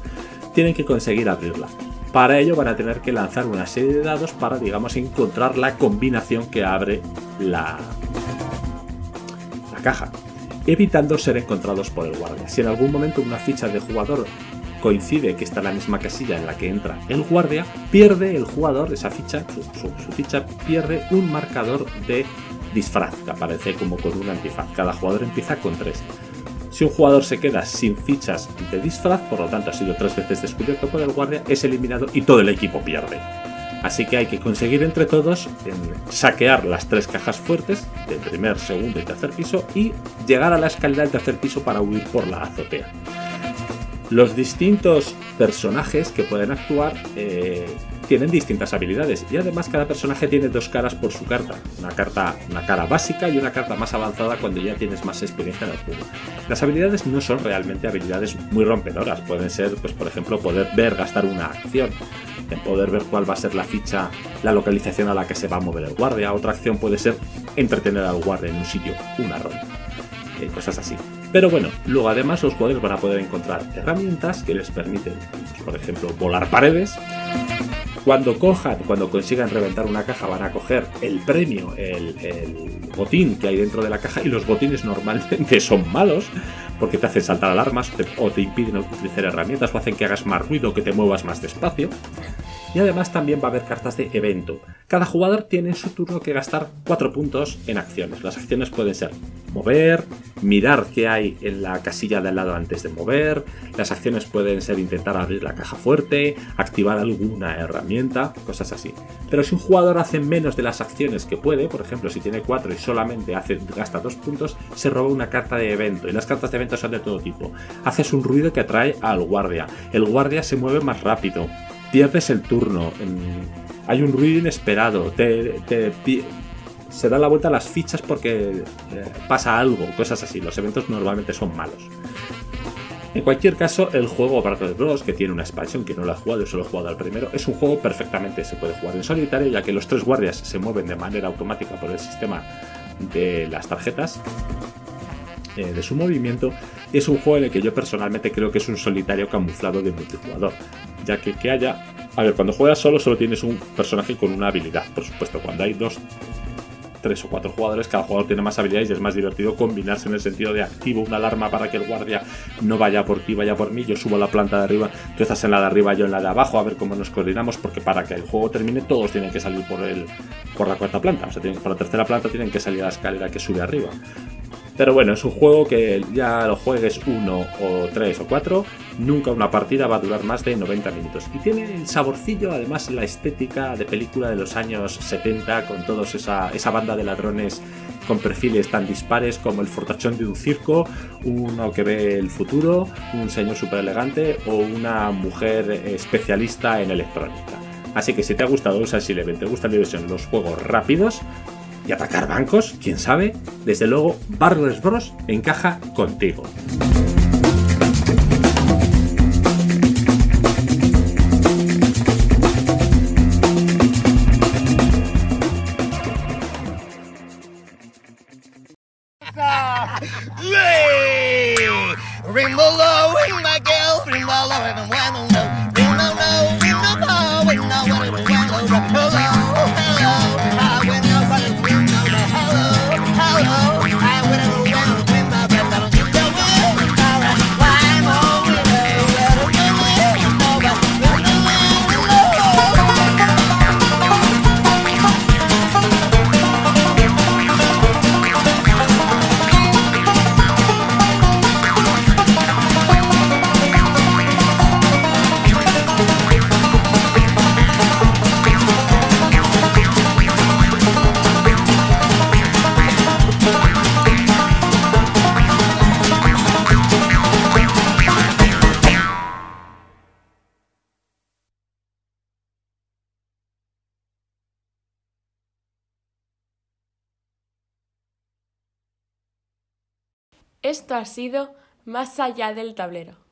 tienen que conseguir abrirla. Para ello van a tener que lanzar una serie de dados para, digamos, encontrar la combinación que abre la, la caja, evitando ser encontrados por el guardia. Si en algún momento una ficha de jugador coincide que está en la misma casilla en la que entra el guardia, pierde el jugador, esa ficha, su, ficha pierde un marcador de disfraz, que aparece como con un antifaz. Cada jugador empieza con tres. Si un jugador se queda sin fichas de disfraz, por lo tanto ha sido tres veces descubierto por el guardia, es eliminado y todo el equipo pierde. Así que hay que conseguir entre todos saquear las tres cajas fuertes del primer, segundo y tercer piso y llegar a la escalera del tercer piso para huir por la azotea. Los distintos personajes que pueden actuar eh, tienen distintas habilidades y además cada personaje tiene dos caras por su carta. Una carta, una cara básica y una carta más avanzada cuando ya tienes más experiencia en el juego. Las habilidades no son realmente habilidades muy rompedoras. Pueden ser, pues por ejemplo, poder ver gastar una acción, poder ver cuál va a ser la ficha, la localización a la que se va a mover el guardia. Otra acción puede ser entretener al guardia en un sitio una ronda. Eh, cosas así. Pero bueno, luego además los jugadores van a poder encontrar herramientas que les permiten, por ejemplo, volar paredes, cuando cojan, cuando consigan reventar una caja, van a coger el premio, el, botín que hay dentro de la caja. Y los botines normalmente son malos porque te hacen saltar alarmas o te impiden utilizar herramientas o hacen que hagas más ruido, que te muevas más despacio. Y además también va a haber cartas de evento. Cada jugador tiene en su turno que gastar 4 puntos en acciones. Las acciones pueden ser mover, mirar qué hay en la casilla de al lado antes de mover. Las acciones pueden ser intentar abrir la caja fuerte, activar alguna herramienta, cosas así. Pero si un jugador hace menos de las acciones que puede, por ejemplo, si tiene 4 y solamente hace, gasta 2 puntos, se roba una carta de evento. Y las cartas de evento son de todo tipo. Haces un ruido que atrae al guardia. El guardia se mueve más rápido pierdes el turno, hay un ruido inesperado, te, se da la vuelta a las fichas porque eh, pasa algo, cosas así. Los eventos normalmente son malos. En cualquier caso, el juego Battle Bros, que tiene una expansión que no lo ha jugado, yo solo he jugado al primero, es un juego perfectamente se puede jugar en solitario, ya que los tres guardias se mueven de manera automática por el sistema de las tarjetas eh, de su movimiento. Y es un juego en el que yo personalmente creo que es un solitario camuflado de multijugador ya que que haya... A ver, cuando juegas solo solo tienes un personaje con una habilidad, por supuesto, cuando hay dos, tres o cuatro jugadores, cada jugador tiene más habilidades y es más divertido combinarse en el sentido de activo una alarma para que el guardia no vaya por ti, vaya por mí, yo subo a la planta de arriba, tú estás en la de arriba, yo en la de abajo, a ver cómo nos coordinamos, porque para que el juego termine todos tienen que salir por, el, por la cuarta planta, o sea, por la tercera planta tienen que salir a la escalera que sube arriba. Pero bueno, es un juego que ya lo juegues uno o tres o cuatro, nunca una partida va a durar más de 90 minutos. Y tiene el saborcillo, además la estética de película de los años 70, con toda esa, esa banda de ladrones con perfiles tan dispares como el fortachón de un circo, uno que ve el futuro, un señor súper elegante o una mujer especialista en electrónica. Así que si te ha gustado Usa Eleven, te gusta la los juegos rápidos, y atacar bancos, quién sabe, desde luego Barros Bros encaja contigo. Esto ha sido Más allá del tablero.